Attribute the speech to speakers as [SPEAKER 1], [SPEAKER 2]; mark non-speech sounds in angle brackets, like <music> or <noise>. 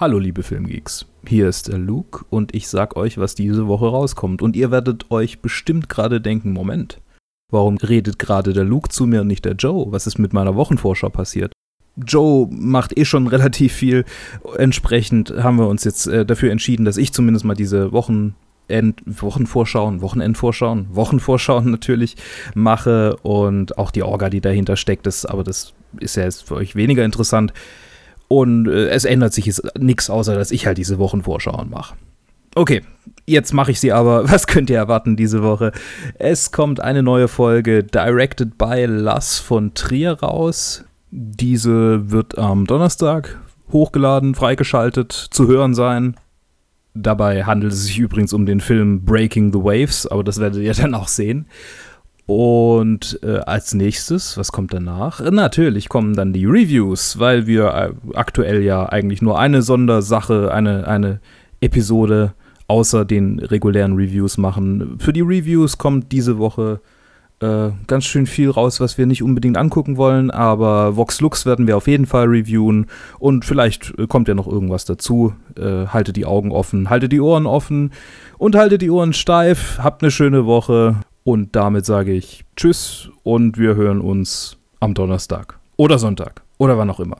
[SPEAKER 1] Hallo liebe Filmgeeks, hier ist der Luke und ich sag euch, was diese Woche rauskommt. Und ihr werdet euch bestimmt gerade denken, Moment, warum redet gerade der Luke zu mir und nicht der Joe? Was ist mit meiner Wochenvorschau passiert? Joe macht eh schon <laughs> relativ viel. Entsprechend haben wir uns jetzt äh, dafür entschieden, dass ich zumindest mal diese Wochen End Wochenvorschauen, Wochenendvorschauen, Wochenvorschauen <laughs> natürlich mache und auch die Orga, die dahinter steckt, ist, aber das ist ja jetzt für euch weniger interessant. Und äh, es ändert sich jetzt nichts, außer dass ich halt diese Wochenvorschauen mache. Okay, jetzt mache ich sie aber. <laughs> Was könnt ihr erwarten diese Woche? Es kommt eine neue Folge Directed by Lass von Trier raus. Diese wird am Donnerstag hochgeladen, freigeschaltet, zu hören sein. Dabei handelt es sich übrigens um den Film Breaking the Waves, aber das werdet ihr dann auch sehen. Und äh, als nächstes, was kommt danach? Natürlich kommen dann die Reviews, weil wir äh, aktuell ja eigentlich nur eine Sondersache, eine, eine Episode außer den regulären Reviews machen. Für die Reviews kommt diese Woche äh, ganz schön viel raus, was wir nicht unbedingt angucken wollen, aber Vox Lux werden wir auf jeden Fall reviewen und vielleicht äh, kommt ja noch irgendwas dazu. Äh, haltet die Augen offen, haltet die Ohren offen und haltet die Ohren steif. Habt eine schöne Woche und damit sage ich Tschüss und wir hören uns am Donnerstag oder Sonntag oder wann auch immer.